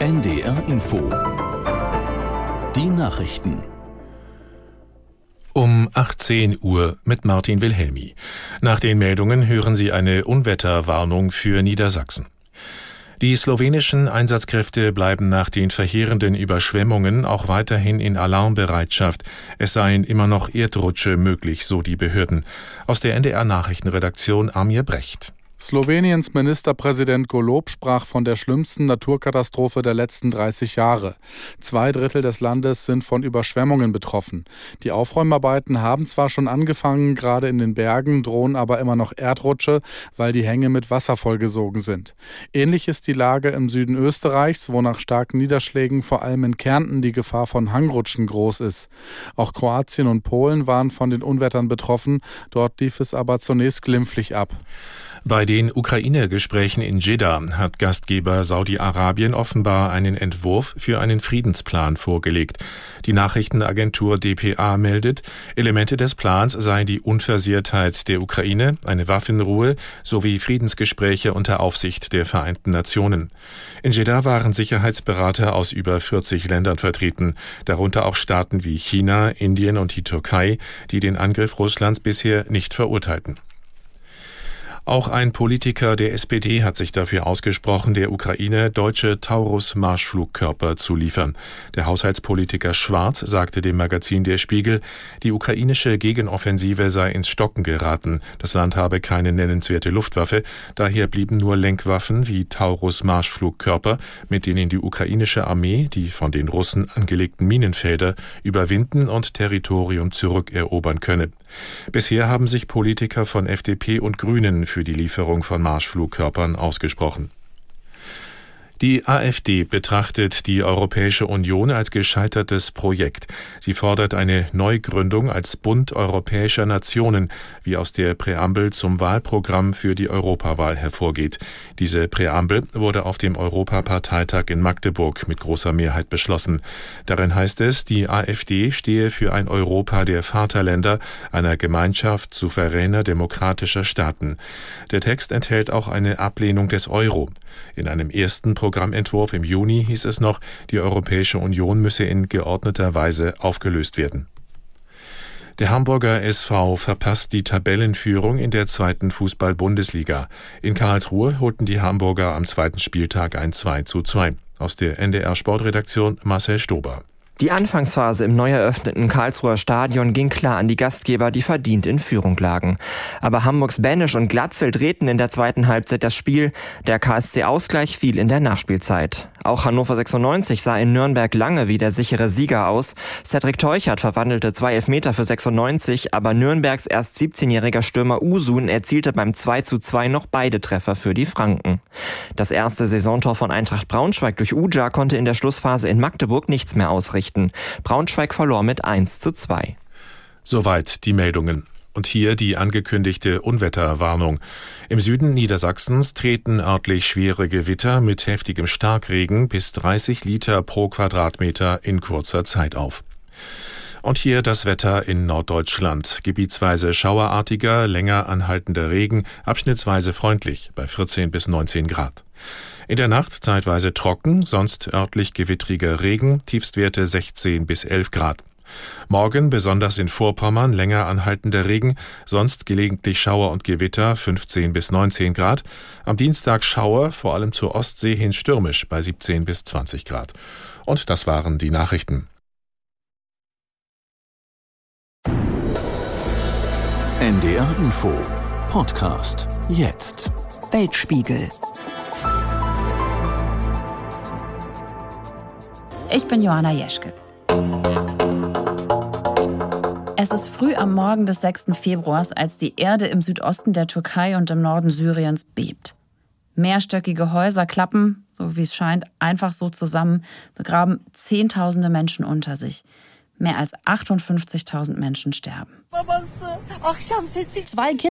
NDR Info. Die Nachrichten. Um 18 Uhr mit Martin Wilhelmi. Nach den Meldungen hören Sie eine Unwetterwarnung für Niedersachsen. Die slowenischen Einsatzkräfte bleiben nach den verheerenden Überschwemmungen auch weiterhin in Alarmbereitschaft. Es seien immer noch Erdrutsche möglich, so die Behörden. Aus der NDR Nachrichtenredaktion Amir Brecht. Sloweniens Ministerpräsident Golob sprach von der schlimmsten Naturkatastrophe der letzten 30 Jahre. Zwei Drittel des Landes sind von Überschwemmungen betroffen. Die Aufräumarbeiten haben zwar schon angefangen, gerade in den Bergen drohen aber immer noch Erdrutsche, weil die Hänge mit Wasser vollgesogen sind. Ähnlich ist die Lage im Süden Österreichs, wo nach starken Niederschlägen vor allem in Kärnten die Gefahr von Hangrutschen groß ist. Auch Kroatien und Polen waren von den Unwettern betroffen, dort lief es aber zunächst glimpflich ab. Bei den Ukraine-Gesprächen in Jeddah hat Gastgeber Saudi-Arabien offenbar einen Entwurf für einen Friedensplan vorgelegt. Die Nachrichtenagentur dpa meldet, Elemente des Plans seien die Unversehrtheit der Ukraine, eine Waffenruhe sowie Friedensgespräche unter Aufsicht der Vereinten Nationen. In Jeddah waren Sicherheitsberater aus über 40 Ländern vertreten, darunter auch Staaten wie China, Indien und die Türkei, die den Angriff Russlands bisher nicht verurteilten. Auch ein Politiker der SPD hat sich dafür ausgesprochen, der Ukraine deutsche Taurus-Marschflugkörper zu liefern. Der Haushaltspolitiker Schwarz sagte dem Magazin Der Spiegel, die ukrainische Gegenoffensive sei ins Stocken geraten. Das Land habe keine nennenswerte Luftwaffe, daher blieben nur Lenkwaffen wie Taurus-Marschflugkörper, mit denen die ukrainische Armee die von den Russen angelegten Minenfelder überwinden und Territorium zurückerobern könne. Bisher haben sich Politiker von FDP und Grünen für die Lieferung von Marschflugkörpern ausgesprochen. Die AfD betrachtet die Europäische Union als gescheitertes Projekt. Sie fordert eine Neugründung als Bund europäischer Nationen, wie aus der Präambel zum Wahlprogramm für die Europawahl hervorgeht. Diese Präambel wurde auf dem Europaparteitag in Magdeburg mit großer Mehrheit beschlossen. Darin heißt es, die AfD stehe für ein Europa der Vaterländer, einer Gemeinschaft souveräner demokratischer Staaten. Der Text enthält auch eine Ablehnung des Euro. In einem ersten Programm Programmentwurf im Juni hieß es noch, die Europäische Union müsse in geordneter Weise aufgelöst werden. Der Hamburger SV verpasst die Tabellenführung in der zweiten Fußball-Bundesliga. In Karlsruhe holten die Hamburger am zweiten Spieltag ein 2 zu 2. Aus der NDR Sportredaktion Marcel Stober. Die Anfangsphase im neu eröffneten Karlsruher Stadion ging klar an die Gastgeber, die verdient in Führung lagen. Aber Hamburgs Banisch und Glatzel drehten in der zweiten Halbzeit das Spiel. Der KSC-Ausgleich fiel in der Nachspielzeit. Auch Hannover 96 sah in Nürnberg lange wie der sichere Sieger aus. Cedric Teuchert verwandelte zwei Elfmeter für 96, aber Nürnbergs erst 17-jähriger Stürmer Usun erzielte beim 2 zu 2 noch beide Treffer für die Franken. Das erste Saisontor von Eintracht Braunschweig durch Uja konnte in der Schlussphase in Magdeburg nichts mehr ausrichten. Braunschweig verlor mit 1 zu 2. Soweit die Meldungen. Und hier die angekündigte Unwetterwarnung. Im Süden Niedersachsens treten örtlich schwere Gewitter mit heftigem Starkregen bis 30 Liter pro Quadratmeter in kurzer Zeit auf. Und hier das Wetter in Norddeutschland. Gebietsweise schauerartiger, länger anhaltender Regen, abschnittsweise freundlich bei 14 bis 19 Grad. In der Nacht zeitweise trocken, sonst örtlich gewittriger Regen, Tiefstwerte 16 bis 11 Grad. Morgen besonders in Vorpommern länger anhaltender Regen, sonst gelegentlich Schauer und Gewitter 15 bis 19 Grad. Am Dienstag Schauer, vor allem zur Ostsee hin stürmisch bei 17 bis 20 Grad. Und das waren die Nachrichten. NDR Info Podcast jetzt. Weltspiegel Ich bin Johanna Jeschke. Es ist früh am Morgen des 6. Februars, als die Erde im Südosten der Türkei und im Norden Syriens bebt. Mehrstöckige Häuser klappen, so wie es scheint, einfach so zusammen, begraben Zehntausende Menschen unter sich. Mehr als 58.000 Menschen sterben. Zwei Kinder